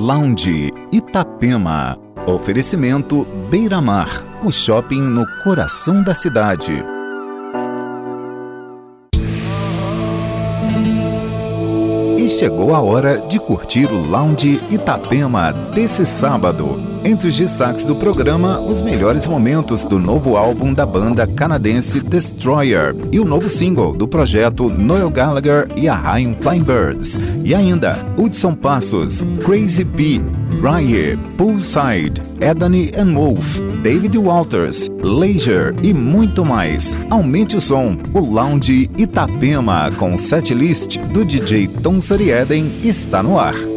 Lounge Itapema. Oferecimento Beira Mar, o shopping no coração da cidade. E chegou a hora de curtir o Lounge Itapema desse sábado. Entre os destaques do programa, os melhores momentos do novo álbum da banda canadense Destroyer e o novo single do projeto Noel Gallagher e a Ryan Flying Birds. E ainda, Hudson Passos, Crazy P, Rye, Poolside, Edany and Wolf, David Walters, Leisure e muito mais. Aumente o som, o Lounge Itapema com setlist do DJ Tom Sarieden está no ar.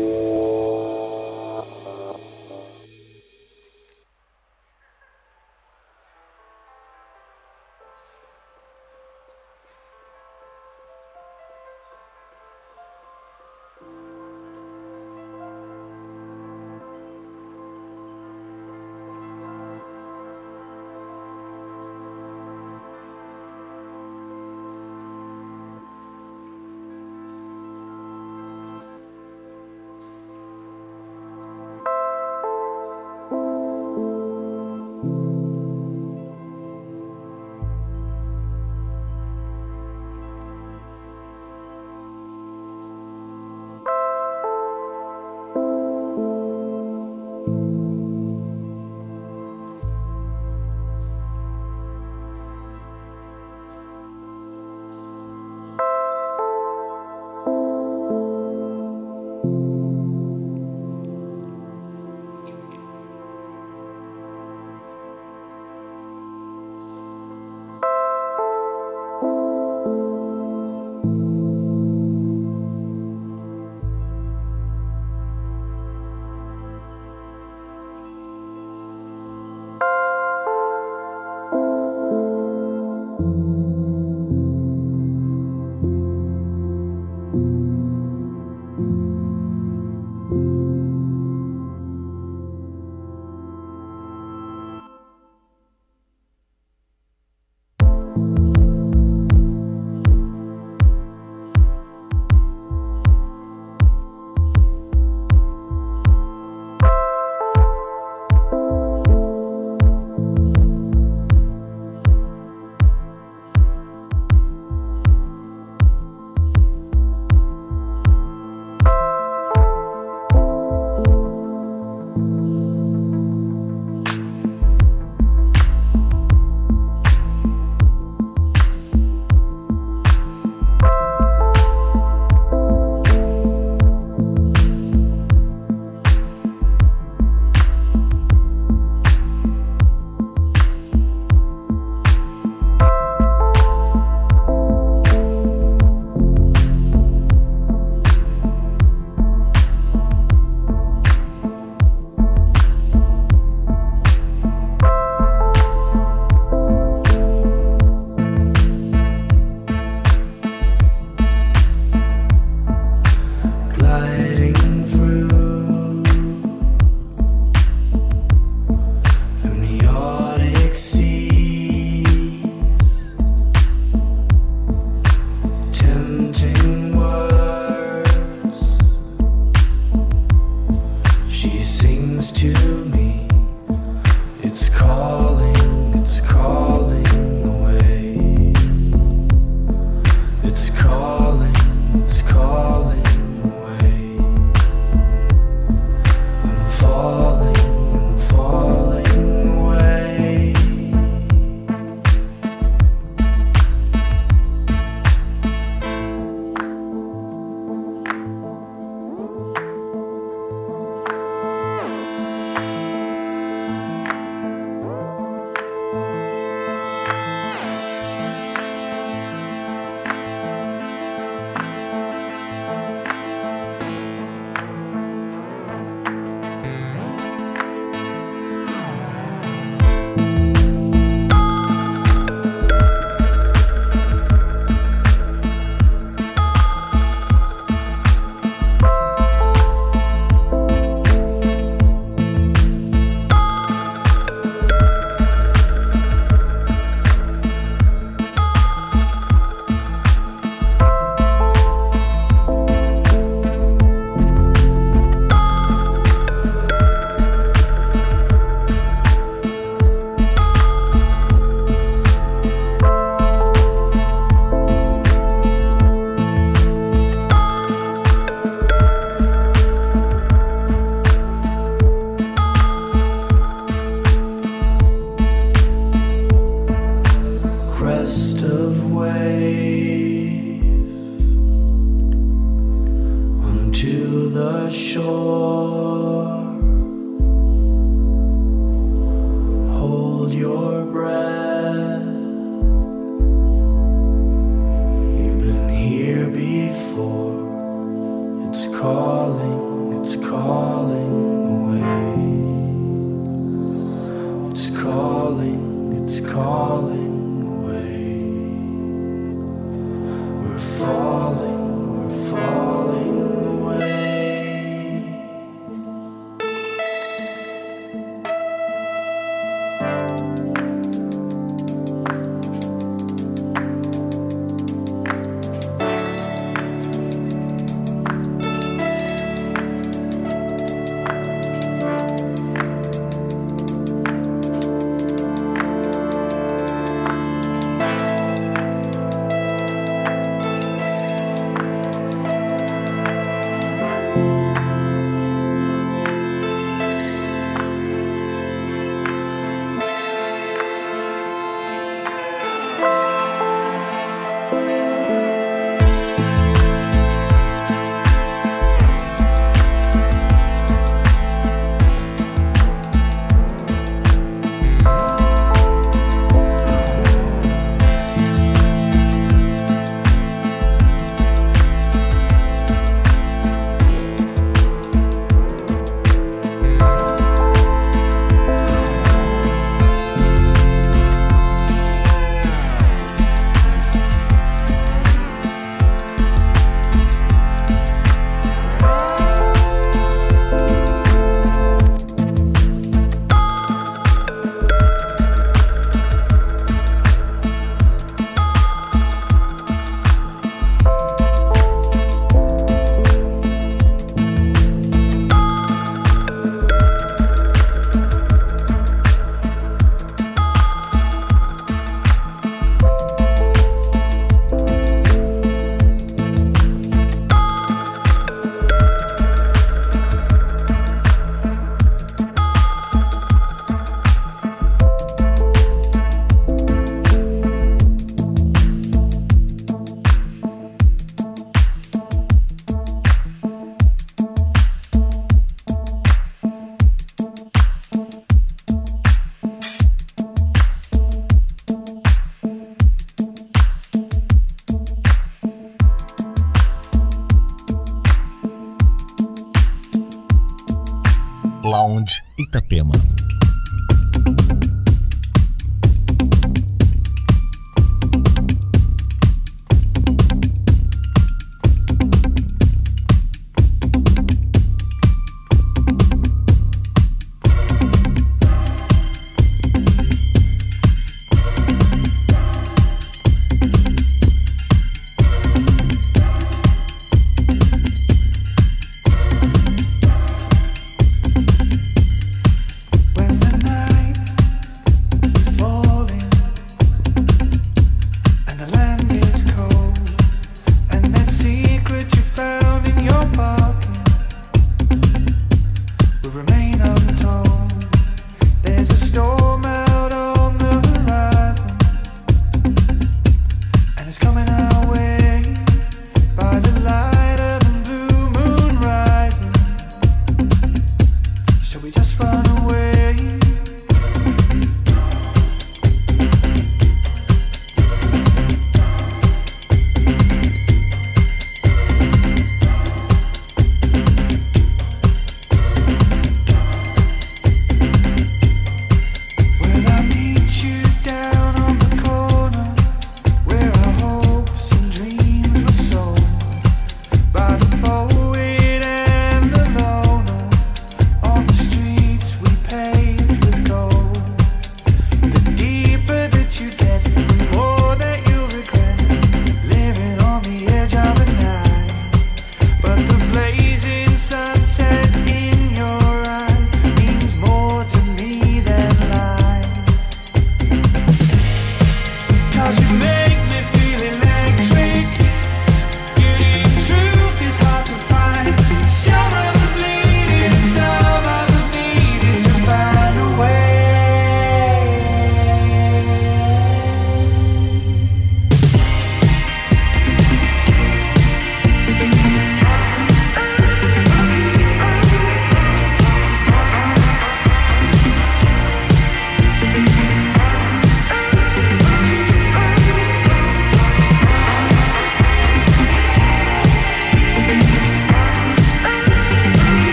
happens to me.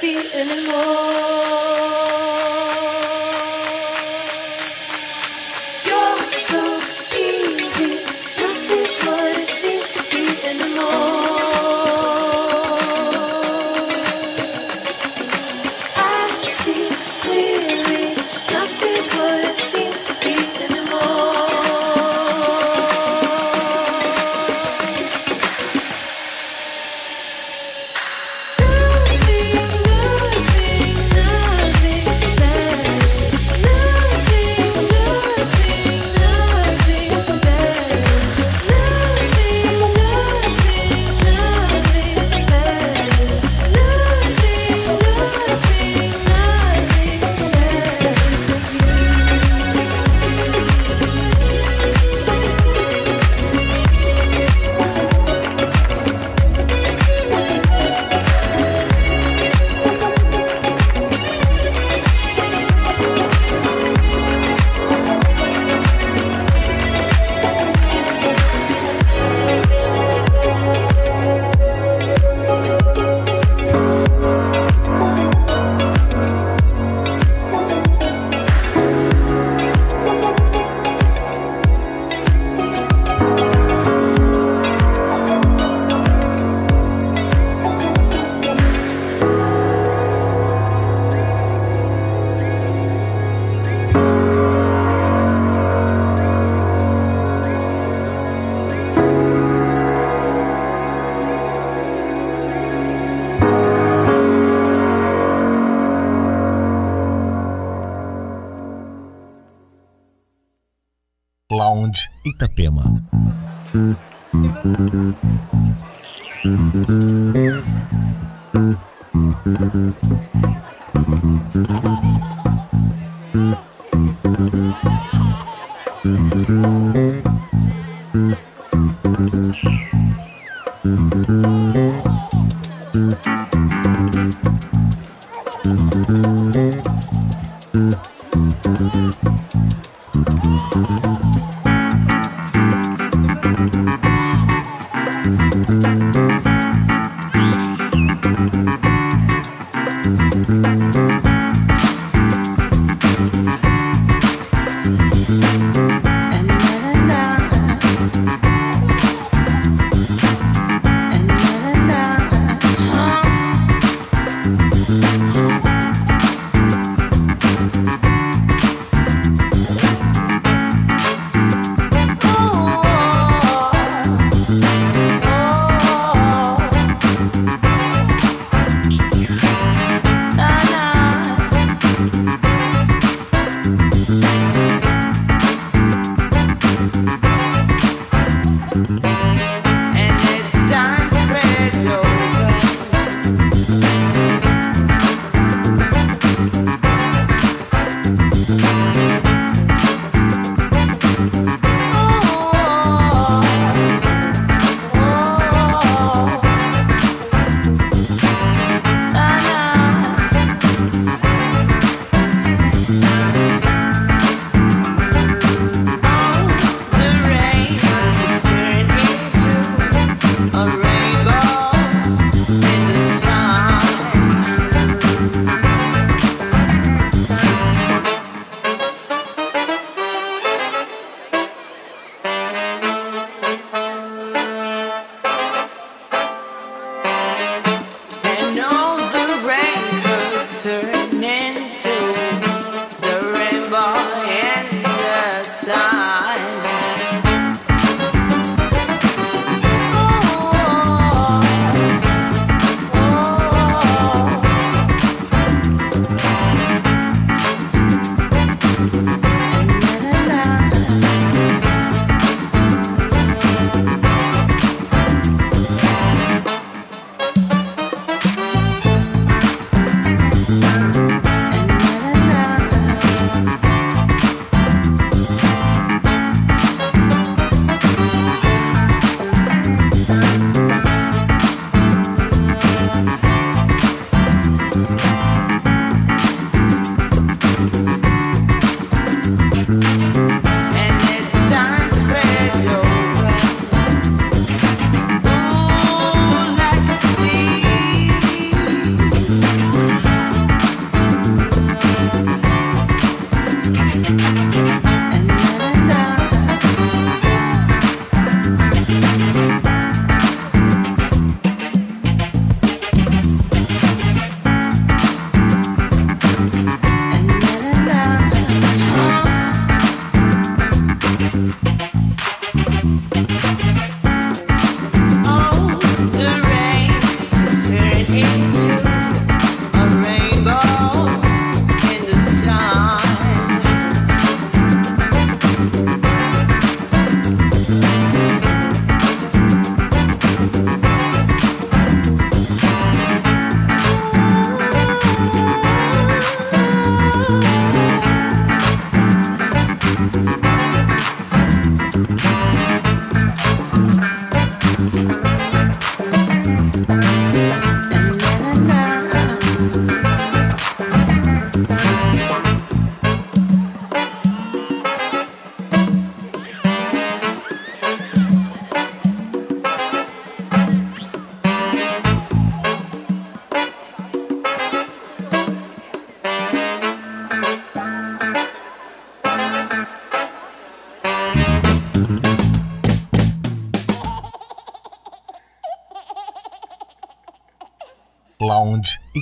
happy anymore. Itapema.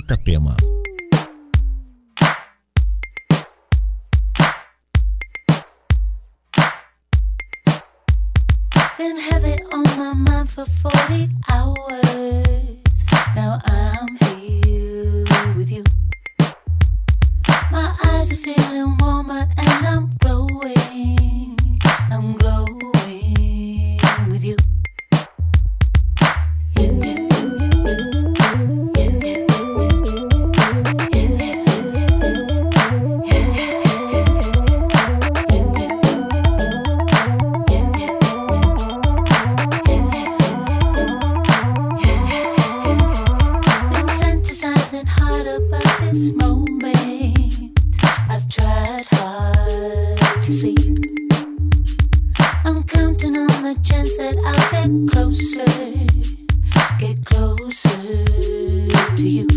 Itapema. to you.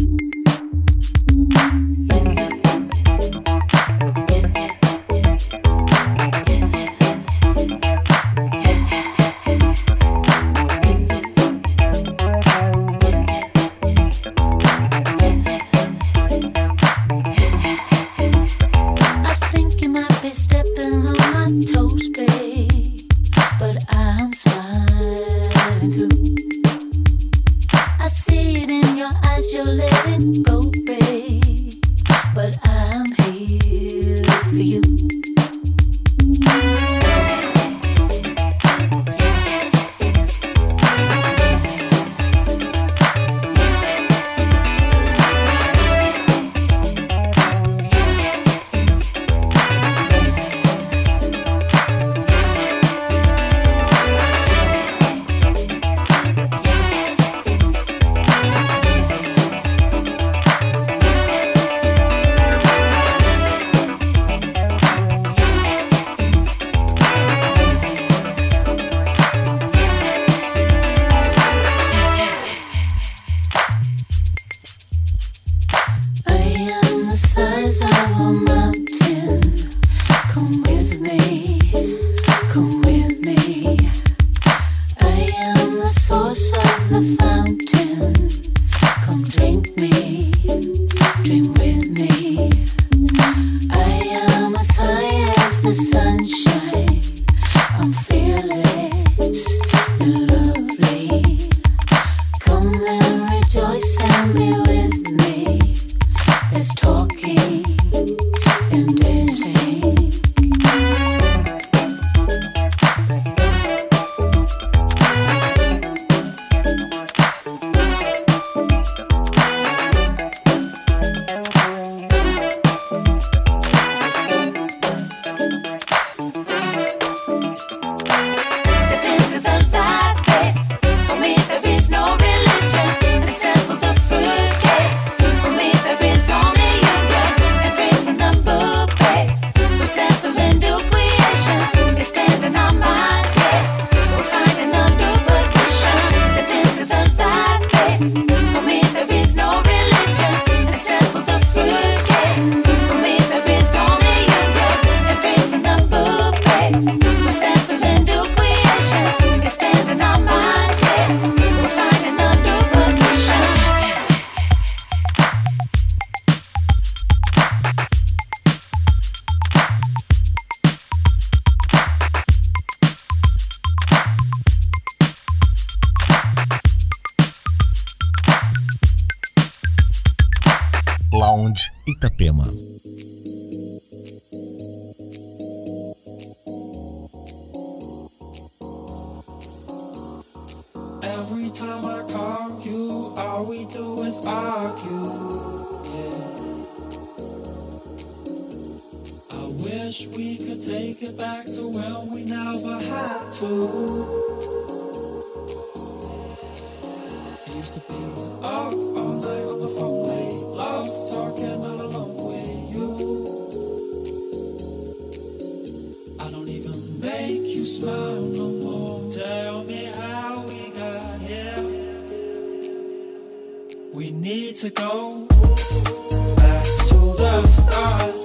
We need to go back to the start.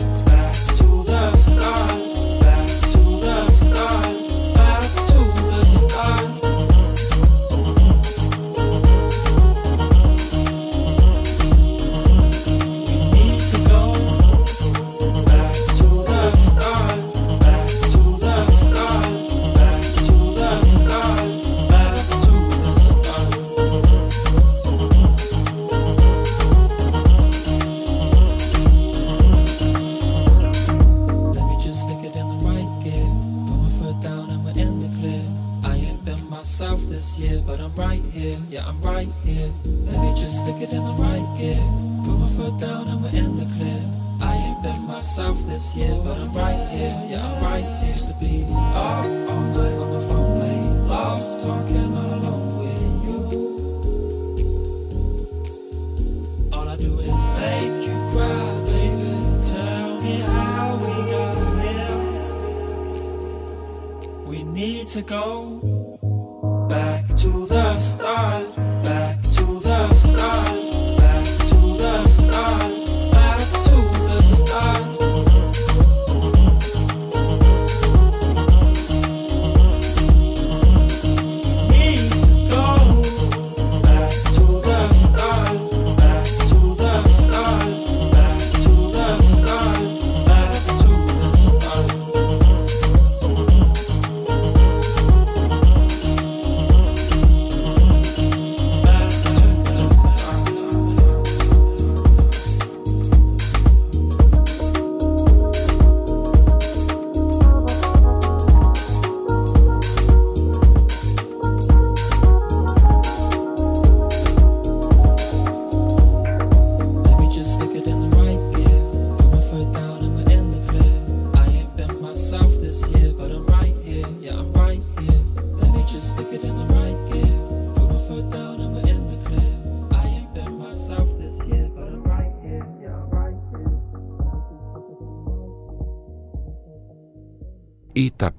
yeah, but I'm right here.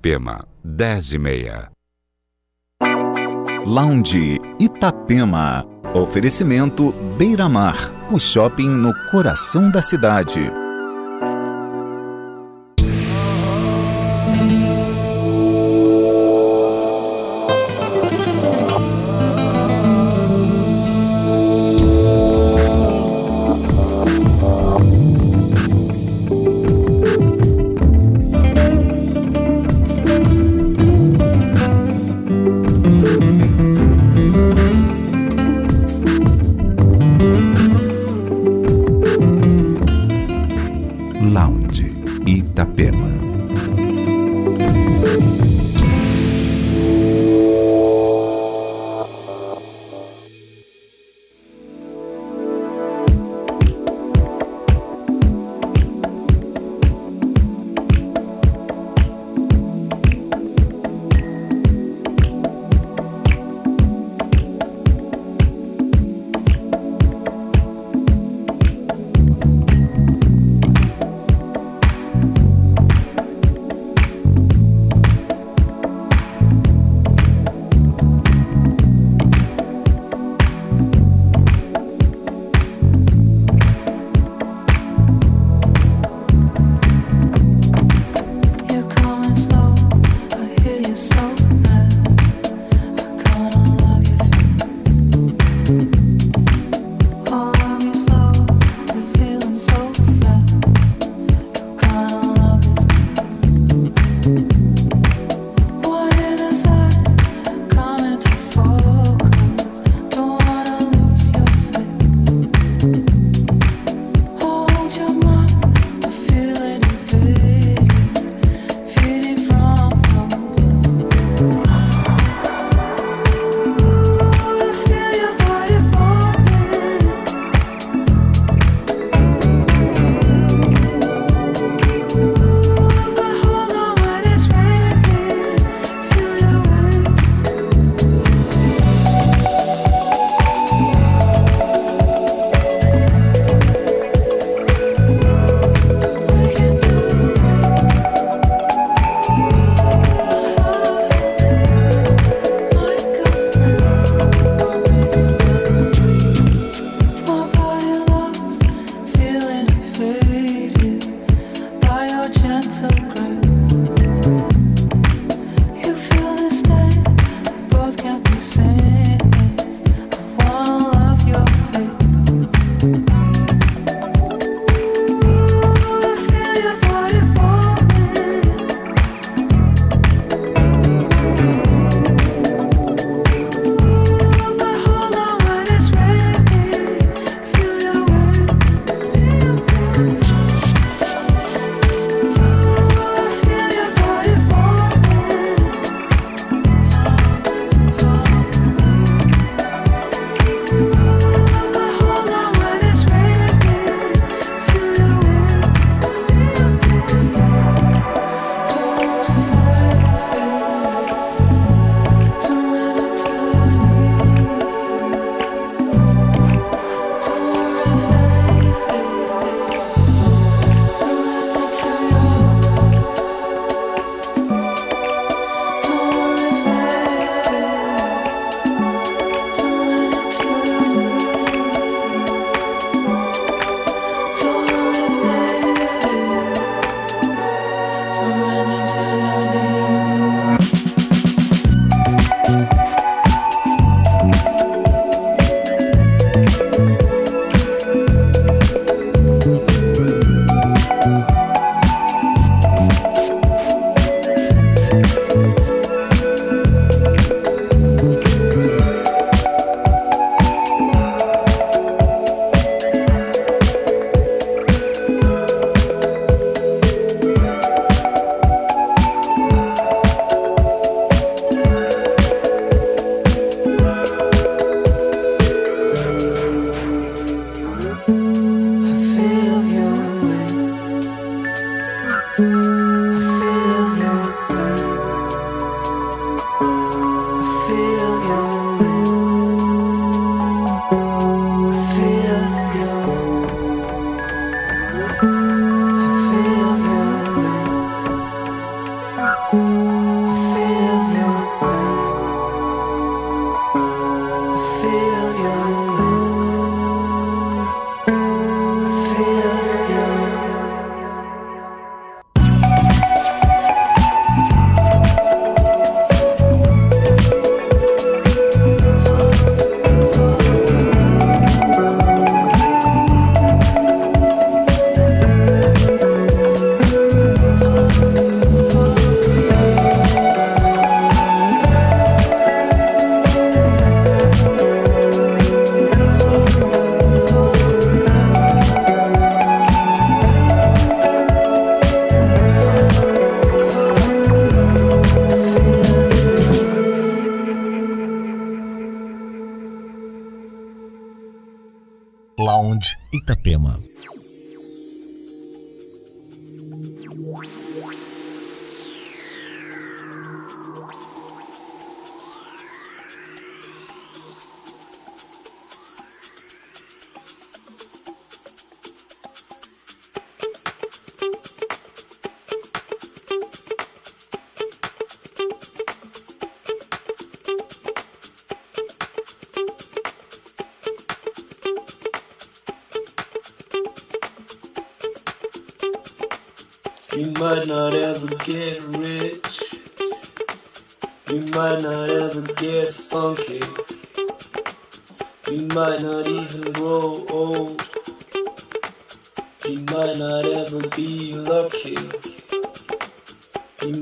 Itapema, 10 e meia. Lounge Itapema. Oferecimento Beira Mar, o shopping no coração da cidade.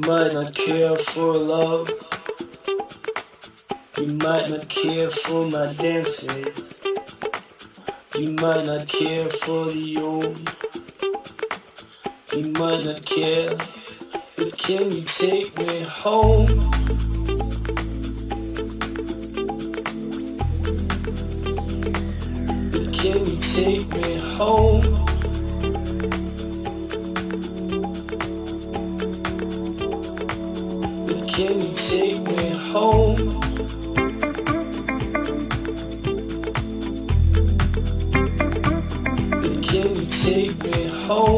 might not care for love. You might not care for my dances. You might not care for the old. You might not care, but can you take me home? But can you take me home? Oh.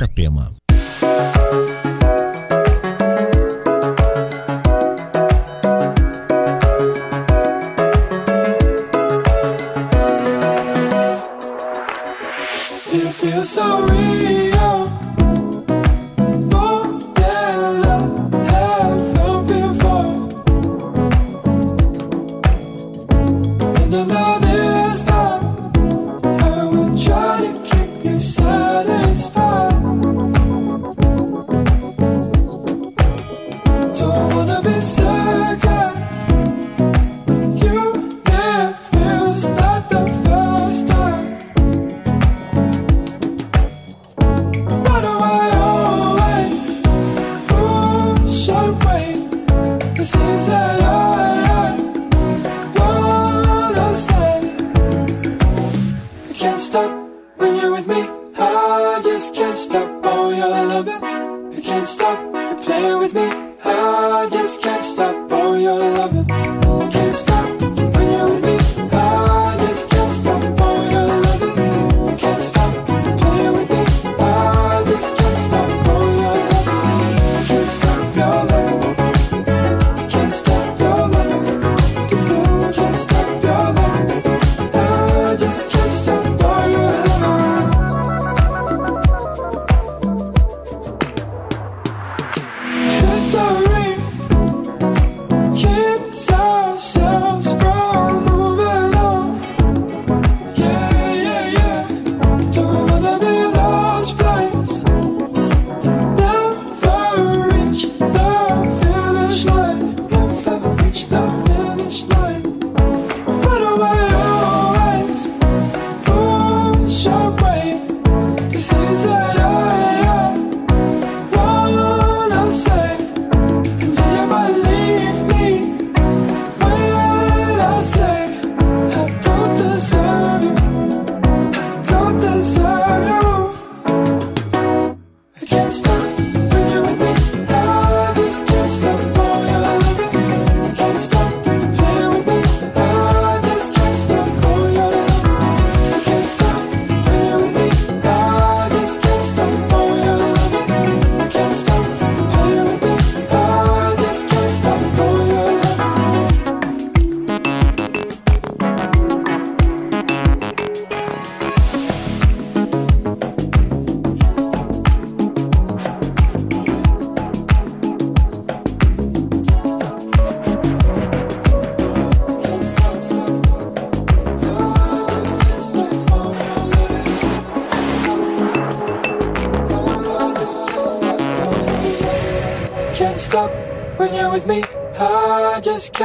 Itapema.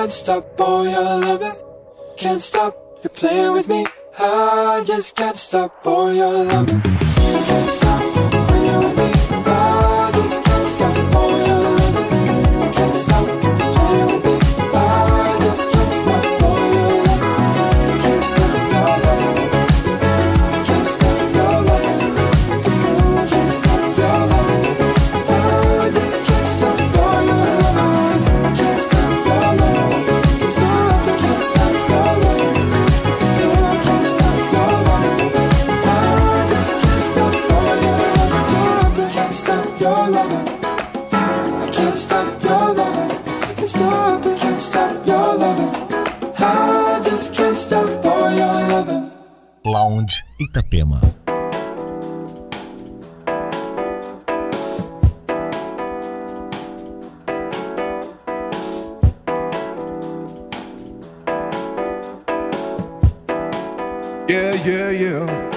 Can't stop. Yeah, yeah, yeah.